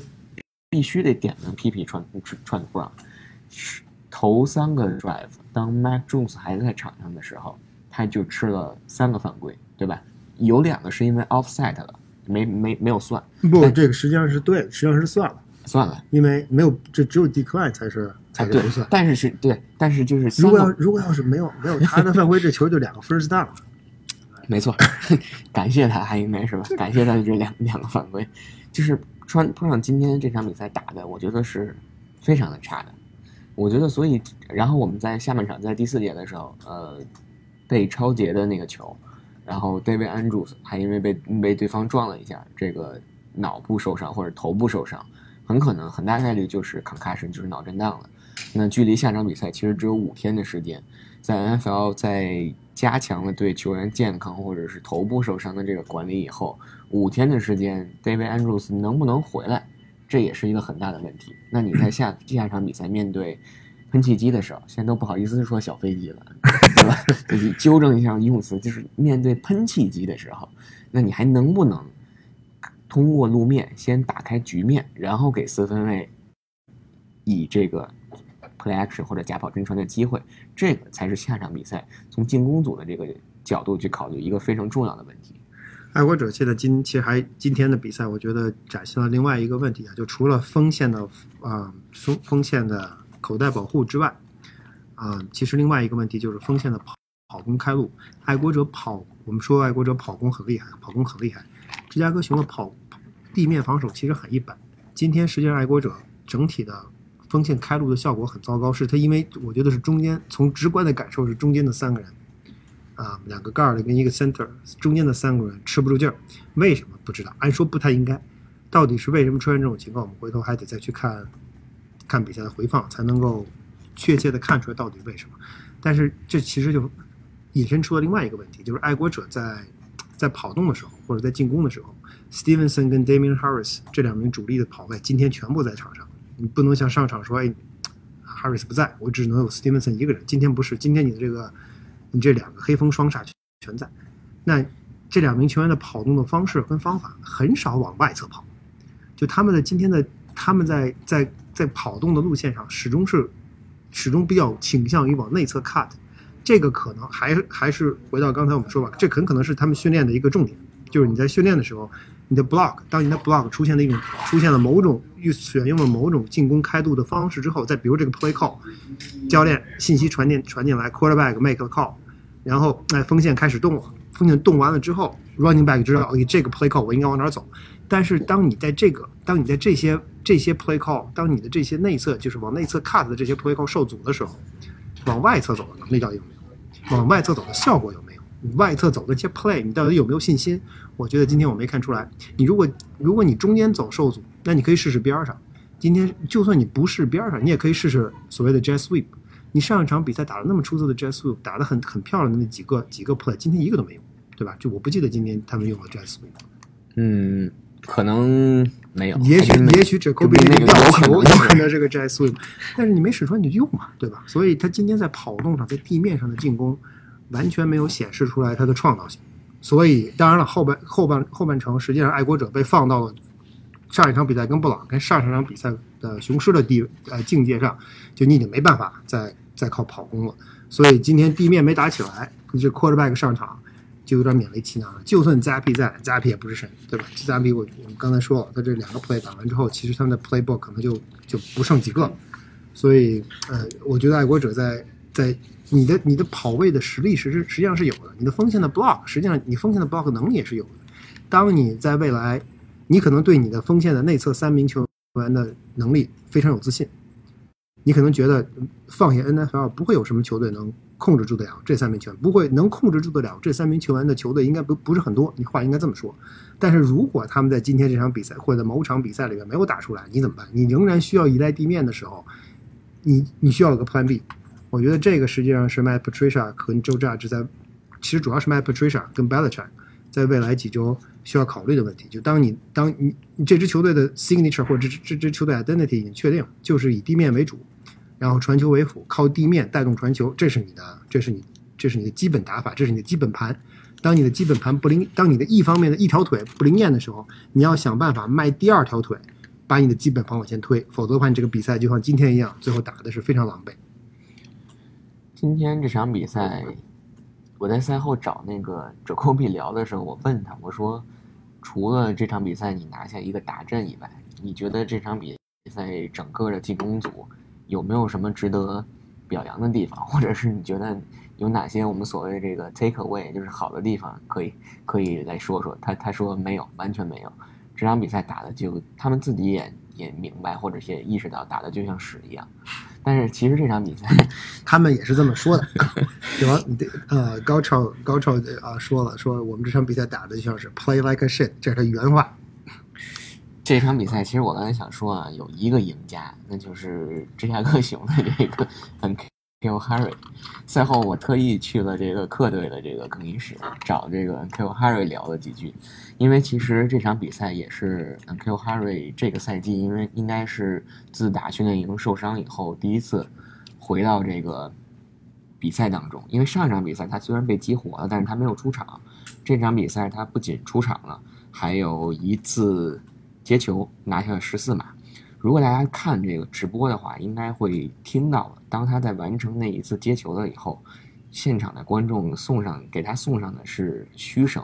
A: 必须得点名批评川川不让。头三个 drive，当 Mac Jones 还在场上的时候，他就吃了三个犯规，对吧？有两个是因为 offset 了，没没没有算。
B: 不，这个实际上是对，实际上是算了，
A: 算了，
B: 因为没有，这只有 decline 才是才是不算。
A: 但是是对，但是就是
B: 如果要如果要是没有没有他的犯规，这球就两个 first down 了。
A: 没错，[laughs] 感谢他，还应该是吧？感谢他的这两两个犯规，就是穿碰上今天这场比赛打的，我觉得是非常的差的。我觉得，所以，然后我们在下半场在第四节的时候，呃，被超截的那个球，然后 David Andrews 还因为被被对方撞了一下，这个脑部受伤或者头部受伤，很可能很大概率就是 concussion，就是脑震荡了。那距离下场比赛其实只有五天的时间，在 NFL 在加强了对球员健康或者是头部受伤的这个管理以后，五天的时间，David Andrews 能不能回来，这也是一个很大的问题。那你在下下场比赛面对喷气机的时候，现在都不好意思说小飞机了，对吧？[laughs] 纠正一下用词，就是面对喷气机的时候，那你还能不能通过路面先打开局面，然后给四分卫以这个。play action 或者假跑真传的机会，这个才是下场比赛从进攻组的这个角度去考虑一个非常重要的问题。
B: 爱国者现在今其实还今天的比赛，我觉得展现了另外一个问题啊，就除了锋线的啊锋锋线的口袋保护之外，啊，其实另外一个问题就是锋线的跑跑攻开路。爱国者跑，我们说爱国者跑攻很厉害，跑攻很厉害。芝加哥熊的跑地面防守其实很一般。今天实际上爱国者整体的。锋线开路的效果很糟糕，是他因为我觉得是中间从直观的感受是中间的三个人，啊，两个 guard 跟一个 center，中间的三个人吃不住劲儿，为什么不知道？按说不太应该，到底是为什么出现这种情况？我们回头还得再去看看比赛的回放，才能够确切的看出来到底为什么。但是这其实就引申出了另外一个问题，就是爱国者在在跑动的时候，或者在进攻的时候，Stevenson 跟 Damian Harris 这两名主力的跑位今天全部在场上，你不能像上场说，哎，Harris 不在，我只能有 Stevenson 一个人。今天不是，今天你的这个你这两个黑风双煞全在，那这两名球员的跑动的方式跟方法很少往外侧跑，就他们的今天的他们在在在跑动的路线上始终是始终比较倾向于往内侧 cut，这个可能还还是回到刚才我们说吧，这很可能是他们训练的一个重点，就是你在训练的时候，你的 block 当你的 block 出现了一种出现了某种选用了某种进攻开度的方式之后，再比如这个 play call，教练信息传进传进来，quarterback make a call，然后哎锋线开始动了，锋线动完了之后，running back 知道，哎这个 play call 我应该往哪走。但是当你在这个，当你在这些这些 play call，当你的这些内侧就是往内侧 cut 的这些 play call 受阻的时候，往外侧走的能力到底有没有？往外侧走的效果有没有？你外侧走的这些 play，你到底有没有信心？我觉得今天我没看出来。你如果如果你中间走受阻，那你可以试试边上。今天就算你不试边上，你也可以试试所谓的 jet sweep。你上一场比赛打的那么出色的 jet sweep，打的很很漂亮的那几个几个 play，今天一个都没有，对吧？就我不记得今天他们用了 jet sweep。
A: 嗯，可能没有，
B: 也许也许 y 那
A: 比那个
B: 个吊球
A: 有可能
B: 有可能是个 jet sweep，但是你没使出来你就用嘛，对吧？所以他今天在跑动上，在地面上的进攻完全没有显示出来他的创造性。所以当然了，后半后半后半程，实际上爱国者被放到了上一场比赛跟布朗跟上上场比赛的雄狮的地呃境界上，就你已经没办法再再靠跑攻了。所以今天地面没打起来，你这 quarterback 上场就有点勉为其难了。就算 Zappy 在，Zappy 也不是神，对吧？Zappy 我我们刚才说了，他这两个 play 打完之后，其实他们的 playbook 可能就就不剩几个。所以呃，我觉得爱国者在在你的你的跑位的实力实实实际上是有的，你的锋线的 block 实际上你锋线的 block 能力也是有的。当你在未来，你可能对你的锋线的内侧三名球员的能力非常有自信，你可能觉得放下 NFL 不会有什么球队能控制住得了这三名球员，不会能控制住得了这三名球员的球队应该不不是很多，你话应该这么说。但是如果他们在今天这场比赛或者某场比赛里面没有打出来，你怎么办？你仍然需要依赖地面的时候，你你需要有个 Plan B。我觉得这个实际上是 Matt Patricia 和 Joe Judge 在，其实主要是 Matt Patricia 跟 Belichick 在未来几周需要考虑的问题。就当你当你这支球队的 signature 或者这这支球队 identity 已经确定，就是以地面为主，然后传球为辅，靠地面带动传球，这是你的，这是你这是你的基本打法，这是你的基本盘。当你的基本盘不灵，当你的一方面的一条腿不灵验的时候，你要想办法迈第二条腿，把你的基本盘往前推，否则的话，你这个比赛就像今天一样，最后打的是非常狼狈。
A: 今天这场比赛，我在赛后找那个哲科比聊的时候，我问他，我说，除了这场比赛你拿下一个大阵以外，你觉得这场比赛整个的进攻组有没有什么值得表扬的地方，或者是你觉得有哪些我们所谓的这个 take away，就是好的地方，可以可以来说说？他他说没有，完全没有。这场比赛打的就他们自己也也明白，或者是也意识到打的就像屎一样。但是其实这场比赛，[laughs]
B: 他们也是这么说的，[laughs] 对吧？呃，高超高超啊说了，说我们这场比赛打的就像是 play like a shit，这是他原话。
A: 这场比赛其实我刚才想说啊，有一个赢家，那就是芝加哥熊的这个 NQ Harry。赛后我特意去了这个客队的这个更衣室，找这个 N K O Harry 聊了几句，因为其实这场比赛也是 N K O Harry 这个赛季，因为应该是自打训练营受伤以后第一次回到这个比赛当中。因为上一场比赛他虽然被激活了，但是他没有出场。这场比赛他不仅出场了，还有一次接球拿下了十四码。如果大家看这个直播的话，应该会听到，当他在完成那一次接球了以后，现场的观众送上给他送上的是嘘声。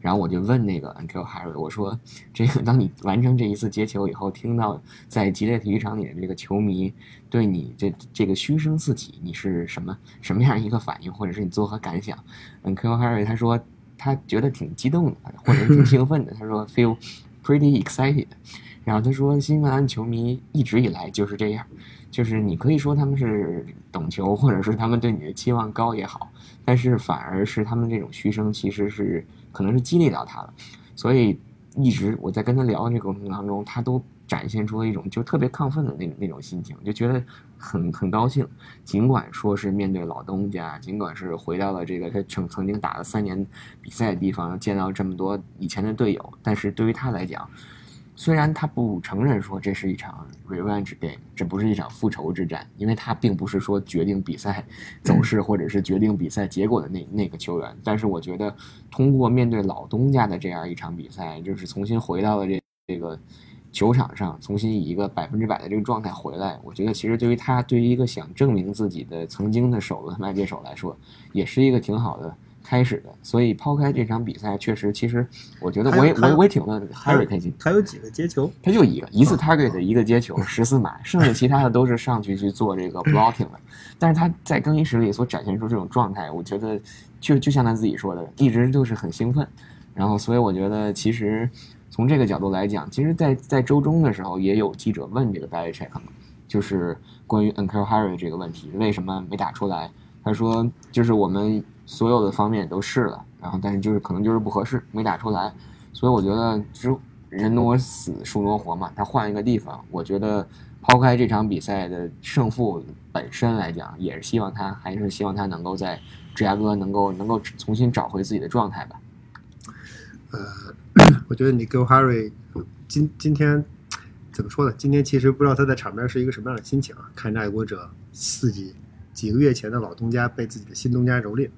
A: 然后我就问那个 Uncle Harry，我说：“这个当你完成这一次接球以后，听到在吉列体育场里的这个球迷对你这这个嘘声四起，你是什么 [laughs] 什么样一个反应，或者是你作何感想？”Uncle Harry 他说他觉得挺激动的，或者挺兴奋的。他说 feel pretty excited。然后他说新西兰球迷一直以来就是这样，就是你可以说他们是懂球，或者是他们对你的期望高也好，但是反而是他们这种嘘声其实是可能是激励到他了，所以一直我在跟他聊的这个过程当中，他都展现出了一种就特别亢奋的那那种心情，就觉得很很高兴。尽管说是面对老东家，尽管是回到了这个他曾曾经打了三年比赛的地方，见到这么多以前的队友，但是对于他来讲。虽然他不承认说这是一场 revenge game，这不是一场复仇之战，因为他并不是说决定比赛走势或者是决定比赛结果的那那个球员。但是我觉得，通过面对老东家的这样一场比赛，就是重新回到了这这个球场上，重新以一个百分之百的这个状态回来，我觉得其实对于他，对于一个想证明自己的曾经的手的外接手来说，也是一个挺好的。开始的，所以抛开这场比赛，确实，其实我觉得我也我我也挺为 Harry 开心。
C: 他有几个接球？
A: 他就一个，一次 target 的一个接球，十四码，剩下其他的都是上去去做这个 [laughs] blocking 的。但是他在更衣室里所展现出这种状态，我觉得就就像他自己说的，一直就是很兴奋。然后，所以我觉得其实从这个角度来讲，其实，在在周中的时候也有记者问这个 Barry Check 嘛，就是关于 Uncle Harry 这个问题，为什么没打出来？他说，就是我们。所有的方面都试了，然后但是就是可能就是不合适，没打出来，所以我觉得就人挪死，树挪活嘛，他换一个地方，我觉得抛开这场比赛的胜负本身来讲，也是希望他还是希望他能够在芝加哥能够能够重新找回自己的状态吧。
B: 呃，[clears throat] 我觉得你跟 Harry 今今天怎么说呢？今天其实不知道他在场边是一个什么样的心情啊？看着爱国者自己几个月前的老东家被自己的新东家蹂躏。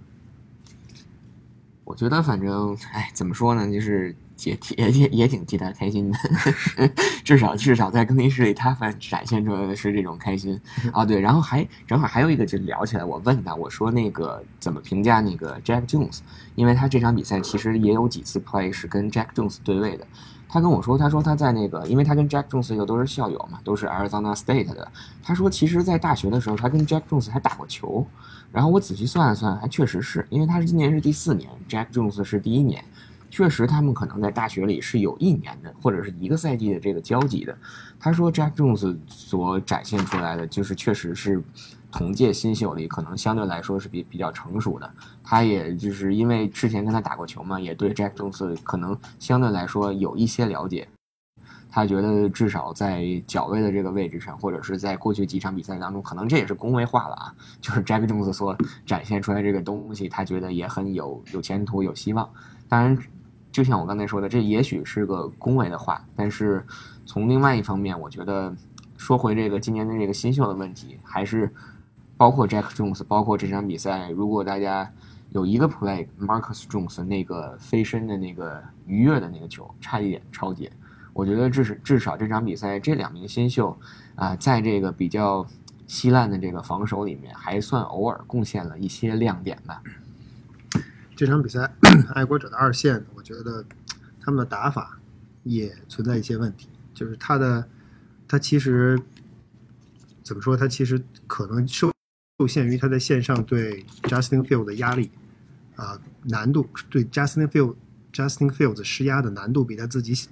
A: 我觉得反正，哎，怎么说呢，就是也也也也挺替他开心的，[laughs] 至少至少在更衣室里，他反展现出来的是这种开心啊。对，然后还正好还有一个就聊起来，我问他，我说那个怎么评价那个 Jack Jones，因为他这场比赛其实也有几次 play 是跟 Jack Jones 对位的。他跟我说，他说他在那个，因为他跟 Jack Jones 又都是校友嘛，都是 Arizona State 的。他说，其实，在大学的时候，他跟 Jack Jones 还打过球。然后我仔细算了算，还确实是因为他是今年是第四年，Jack Jones 是第一年，确实他们可能在大学里是有一年的或者是一个赛季的这个交集的。他说，Jack Jones 所展现出来的就是确实是。同届新秀里，可能相对来说是比比较成熟的。他也就是因为之前跟他打过球嘛，也对 Jack Jones 可能相对来说有一些了解。他觉得至少在脚位的这个位置上，或者是在过去几场比赛当中，可能这也是恭维话了啊。就是 Jack Jones 所展现出来这个东西，他觉得也很有有前途、有希望。当然，就像我刚才说的，这也许是个恭维的话，但是从另外一方面，我觉得说回这个今年的这个新秀的问题，还是。包括 Jack Jones，包括这场比赛，如果大家有一个 play，Marcus Jones 那个飞身的那个愉悦的那个球，差一点超解。我觉得至少至少这场比赛这两名新秀啊，在这个比较稀烂的这个防守里面，还算偶尔贡献了一些亮点吧。
B: 这场比赛，[clears throat] 爱国者的二线，我觉得他们的打法也存在一些问题，就是他的他其实怎么说，他其实可能受。受限于他在线上对 Justin Field 的压力，啊，难度对 Justin Field Justin Fields 施压的难度比他自己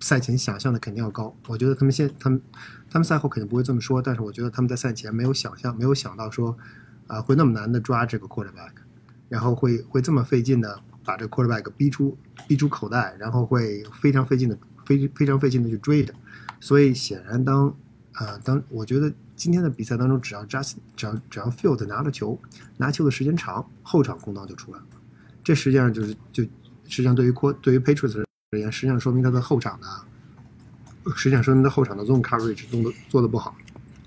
B: 赛前想象的肯定要高。我觉得他们现他们他们赛后肯定不会这么说，但是我觉得他们在赛前没有想象，没有想到说啊会那么难的抓这个 quarterback，然后会会这么费劲的把这个 quarterback 逼出逼出口袋，然后会非常费劲的非非常费劲的去追他。所以显然当呃当我觉得。今天的比赛当中，只要 Just 只要只要 Field 拿着球，拿球的时间长，后场空档就出来了。这实际上就是就实际上对于扩对于 Patriots 而言，实际上说明他的后场的，实际上说明他后场的 Zone Coverage 做的做的不好。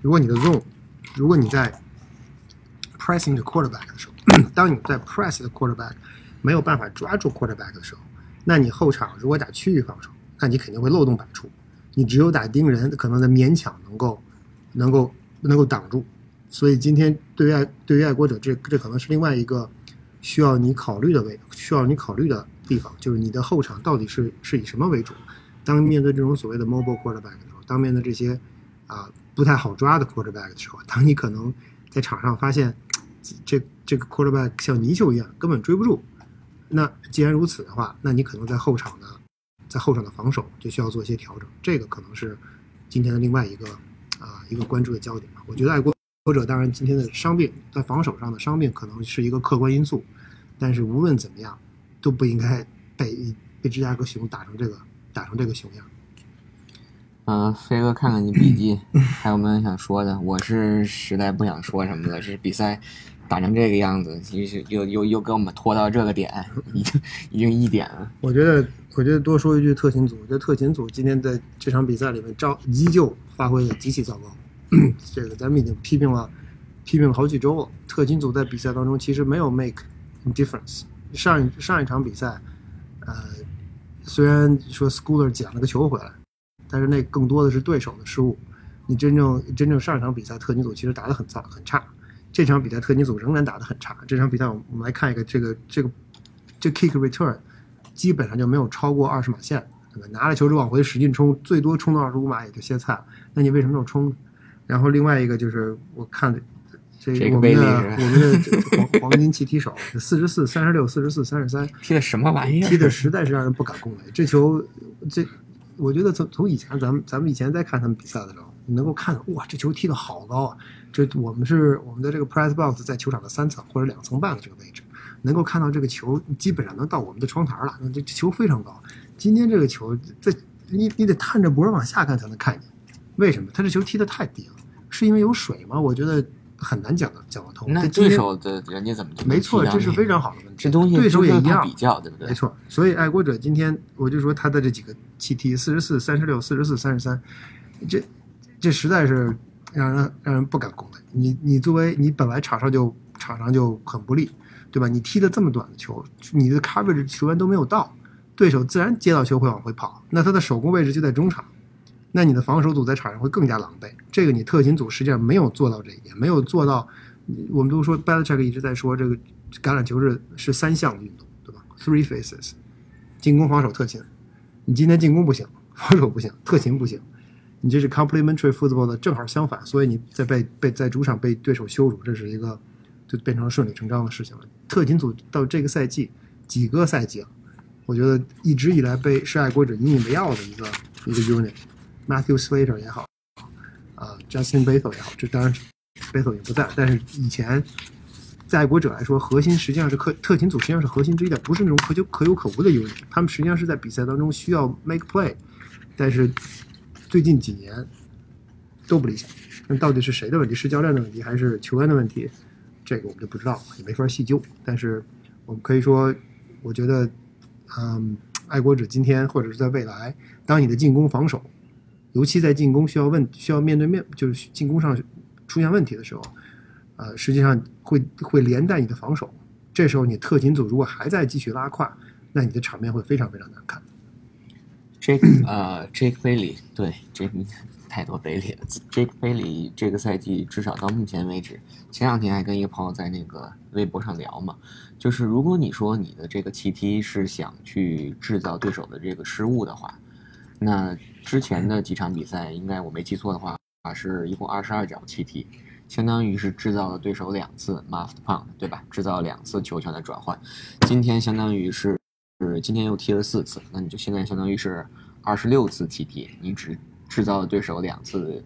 B: 如果你的 Zone，如果你在 Pressing the Quarterback 的时候，[clears throat] 当你在 Press the Quarterback 没有办法抓住 Quarterback 的时候，那你后场如果打区域防守，那你肯定会漏洞百出。你只有打盯人，可能在勉强能够能够。能够挡住，所以今天对于爱对于爱国者，这这可能是另外一个需要你考虑的位，需要你考虑的地方，就是你的后场到底是是以什么为主？当面对这种所谓的 mobile quarterback 的时候，当面对这些啊不太好抓的 quarterback 的时候，当你可能在场上发现这这个 quarterback 像泥鳅一样根本追不住，那既然如此的话，那你可能在后场的在后场的防守就需要做一些调整，这个可能是今天的另外一个。啊一个关注的焦点吧。我觉得爱国者当然今天的伤病在防守上的伤病可能是一个客观因素，但是无论怎么样都不应该被被芝加哥熊打成这个打成这个熊样。
A: 嗯，飞哥，看看你笔记，还有没有想说的？我是实在不想说什么了。是比赛打成这个样子，又又又又给我们拖到这个点，[laughs] 已经已经一点了。
B: 我觉得，我觉得多说一句，特勤组，我觉得特勤组今天在这场比赛里面，照依旧发挥的极其糟糕。[clears throat] 这个咱们已经批评了，批评了好几周了。特勤组在比赛当中其实没有 make difference。上一上一场比赛，呃，虽然说 Schooler 捡了个球回来。但是那更多的是对手的失误。你真正真正上一场比赛，特勤组其实打得很差很差。这场比赛特尼组仍然打得很差。这场比赛我们来看一个这个这个这 kick return，基本上就没有超过二十码线，对吧？拿了球就往回使劲冲，最多冲到二十五码也就歇菜了。那你为什么要冲？然后另外一个就是我看这我们的我们的黄黄金七踢手，四十四、三十六、四十四、三十三，
A: 踢的什么玩意儿？
B: 踢的实在是让人不敢恭维。这球这。我觉得从从以前咱们咱们以前在看他们比赛的时候，你能够看到哇，这球踢得好高啊！这我们是我们的这个 press box 在球场的三层或者两层半的这个位置，能够看到这个球基本上能到我们的窗台了。那这球非常高。今天这个球在你你得探着脖往下看才能看见，为什么？他这球踢得太低了，是因为有水吗？我觉得。很难讲的讲得通。
A: 那对手的人家怎么？
B: 没错，这是非常好的问题。
A: 这东西
B: 对手也一样
A: 比较，对不对？
B: 没错。所以爱国者今天，我就说他的这几个气踢四十四、三十六、四十四、三十三，这这实在是让人让人不敢恭维。你你作为你本来场上就场上就很不利，对吧？你踢的这么短的球，你的 coverage 球员都没有到，对手自然接到球会往回跑。那他的手攻位置就在中场。那你的防守组在场上会更加狼狈，这个你特勤组实际上没有做到这一点，没有做到。我们都说 b a l c h e c k 一直在说这个橄榄球是是三项运动，对吧？Three phases，进攻、防守、特勤。你今天进攻不行，防守不行，特勤不行，你这是 complementary football 的正好相反，所以你在被被在主场被对手羞辱，这是一个就变成顺理成章的事情了。特勤组到这个赛季几个赛季了，我觉得一直以来被是爱国者引以为傲的一个一个 unit。Matthew Slater 也好，啊，Justin Bethel 也好，这当然 Bethel 也不在。但是以前在爱国者来说，核心实际上是特特勤组，实际上是核心之一的，不是那种可有可有可无的 unit。他们实际上是在比赛当中需要 make play，但是最近几年都不理想。那到底是谁的问题？是教练的问题，还是球员的问题？这个我们就不知道，也没法细究。但是我们可以说，我觉得，嗯，爱国者今天或者是在未来，当你的进攻防守。尤其在进攻需要问需要面对面，就是进攻上出现问题的时候，呃，实际上会会连带你的防守。这时候你特勤组如果还在继续拉胯，那你的场面会非常非常难看。
A: Jake 呃，Jake Bailey 对 Jake [laughs] 太多 Bailey 了。Jake Bailey 这个赛季至少到目前为止，前两天还跟一个朋友在那个微博上聊嘛，就是如果你说你的这个气踢是想去制造对手的这个失误的话。那之前的几场比赛，应该我没记错的话，啊，是一共二十二脚气踢，相当于是制造了对手两次 muffed punt，对吧？制造两次球权的转换。今天相当于是，是今天又踢了四次，那你就现在相当于是二十六次踢踢，你只制造了对手两次，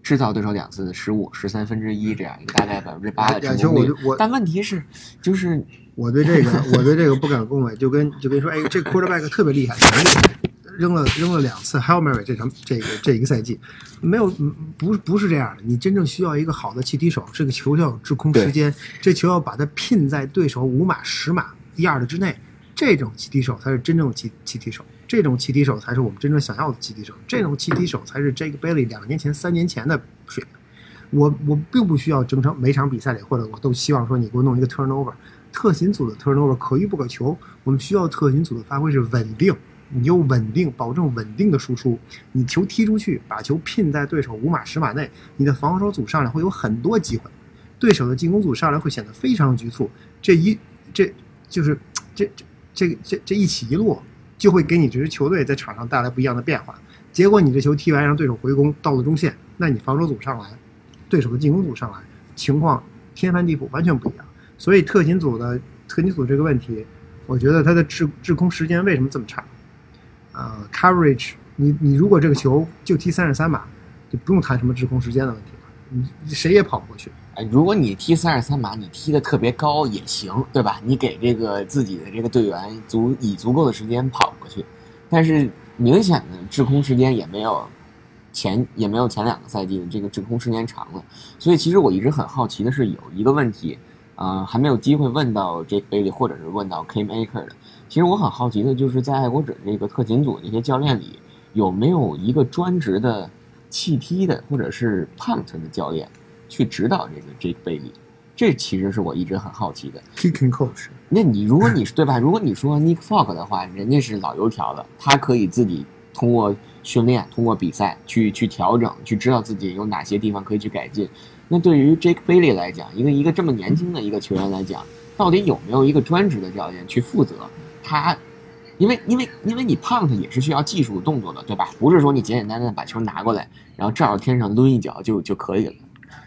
A: 制造对手两次的失误，十三分之一这样一个大概百分之八的成功率。但问题是，就是
B: 我对这个，我对这个不敢恭维，就跟就跟说，哎，这 quarterback 特别厉害，厉害。扔了扔了两次 Hail Mary 这场这个这一个赛季，没有不不是这样的。你真正需要一个好的气踢手，这个球要有滞空时间，这球要把它拼在对手五码十码一二的之内，这种气踢手才是真正的气气踢手，这种气踢手才是我们真正想要的气踢手，这种气踢手才是 Jake Bailey 两年前三年前的水平。我我并不需要整场每场比赛里，或者我都希望说你给我弄一个 turnover，特勤组的 turnover 可遇不可求，我们需要特勤组的发挥是稳定。你就稳定，保证稳定的输出。你球踢出去，把球拼在对手五码十码内，你的防守组上来会有很多机会，对手的进攻组上来会显得非常局促。这一这就是这这这这这一起一落，就会给你这支球队在场上带来不一样的变化。结果你这球踢完让对手回攻到了中线，那你防守组上来，对手的进攻组上来，情况天翻地覆，完全不一样。所以特勤组的特勤组这个问题，我觉得他的滞滞空时间为什么这么差？呃，coverage，你你如果这个球就踢三十三码，就不用谈什么制空时间的问题了，你谁也跑不过去。
A: 哎，如果你踢三十三码，你踢得特别高也行，对吧？你给这个自己的这个队员足以足够的时间跑过去，但是明显的制空时间也没有前也没有前两个赛季的这个制空时间长了。所以其实我一直很好奇的是，有一个问题，啊、还没有机会问到 Jake Bailey 或者是问到 Kim Aker 的。其实我很好奇的就是，在爱国者这个特勤组那些教练里，有没有一个专职的弃踢的或者是 punt 的教练？去指导这个 Jake Bailey，这其实是我一直很好奇的。
B: Kicking coach，
A: 那你如果你是对吧？如果你说 Nick Falk 的话，人家是老油条了，他可以自己通过训练、通过比赛去去调整，去知道自己有哪些地方可以去改进。那对于 Jake Bailey 来讲，一个一个这么年轻的一个球员来讲，到底有没有一个专职的教练去负责他？因为因为因为你 punt 也是需要技术动作的，对吧？不是说你简简单单把球拿过来，然后照着天上抡一脚就就可以了。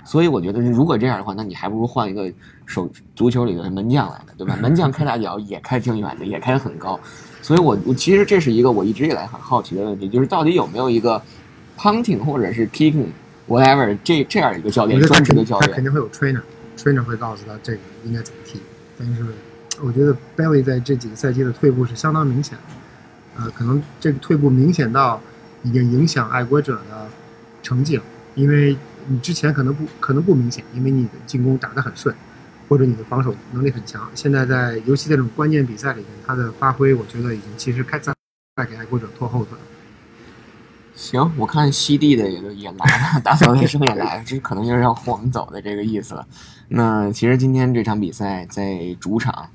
A: 所以我觉得，如果这样的话，那你还不如换一个手足球里的门将来的，对吧？门将开大脚也开挺远的，也开很高。所以我我其实这是一个我一直以来很好奇的问题，就是到底有没有一个 punting 或者是 kicking whatever 这这样一个教练，专职
B: 肯
A: 的教练。
B: 他肯定会有 trainer，trainer 会告诉他这个应该怎么踢。但是我觉得 Bailey 在这几个赛季的退步是相当明显的，呃，可能这个退步明显到已经影响爱国者的成绩了，因为你之前可能不可能不明显，因为你的进攻打得很顺，或者你的防守能力很强。现在在尤其在这种关键比赛里面，他的发挥我觉得已经其实开在在给爱国者拖后腿。
A: 行，我看西地的也都也来了，打扫卫生也来了，[laughs] 这可能就是要晃走的这个意思了。那其实今天这场比赛在主场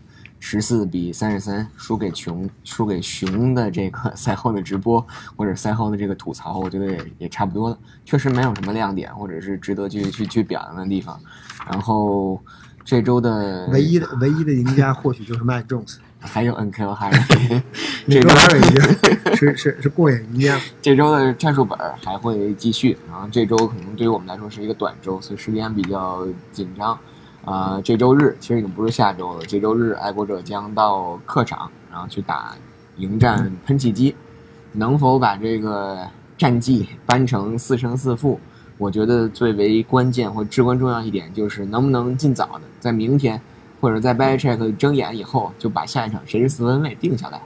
A: 十四比三十三输给熊，输给熊的这个 [laughs] 赛后的直播或者赛后的这个吐槽，我觉得也也差不多了，确实没有什么亮点或者是值得去去去表扬的地方。然后这周的
B: 唯一的唯一的赢家或许就是 Mac Jones，[laughs]
A: 还有 NK 哈瑞，
B: 这周还有一个是是是过眼云烟。[laughs]
A: 这周的战术本儿还会继续，然后这周可能对于我们来说是一个短周，所以时间比较紧张。啊、这周日其实已经不是下周了，这周日爱国者将到客场，然后去打迎战喷气机，能否把这个战绩扳成四胜四负？我觉得最为关键或至关重要一点就是能不能尽早的在明天或者在 b a c h e c k 睁眼以后就把下一场谁是四分卫定下来。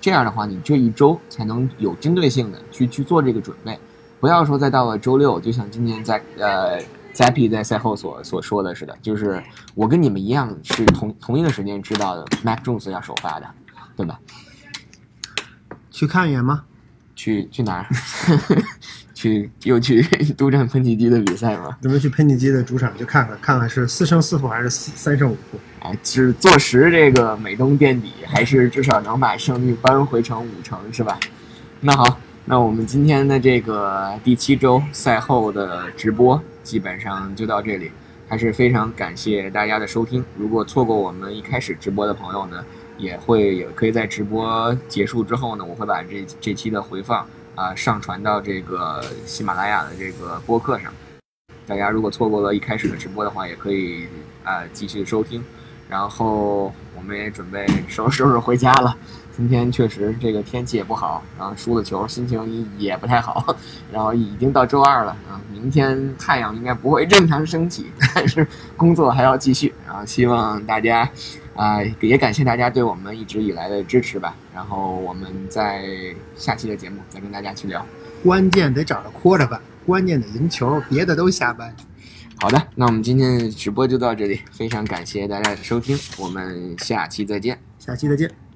A: 这样的话，你这一周才能有针对性的去去做这个准备，不要说再到了周六，就像今天在呃 Zappy 在赛后所所说的似的，就是我跟你们一样是同同一个时间知道的 Mac Jones 要首发的，对吧？
B: 去看一眼吗？
A: 去去哪儿？[laughs] 去又去 [laughs] 督战喷气机的比赛吗？
B: 咱们去喷气机的主场去看看，看看是四胜四负还是四三胜五负。
A: 哎，是坐实这个美东垫底，还是至少能把胜率扳回成五成，是吧？那好，那我们今天的这个第七周赛后的直播基本上就到这里，还是非常感谢大家的收听。如果错过我们一开始直播的朋友呢，也会也可以在直播结束之后呢，我会把这这期的回放啊、上传到这个喜马拉雅的这个播客上。大家如果错过了一开始的直播的话，也可以啊、继续收听。然后我们也准备收拾收拾回家了。今天确实这个天气也不好，然后输了球，心情也不太好。[laughs] 然后已经到周二了啊，明天太阳应该不会正常升起，但是工作还要继续。然后希望大家啊、也感谢大家对我们一直以来的支持吧。然后我们在下期的节目再跟大家去聊。
B: 关键得找着 quarterback，关键得赢球，别的都瞎掰。
A: 好的，那我们今天的直播就到这里，非常感谢大家的收听，我们下期再见。
B: 下期再见。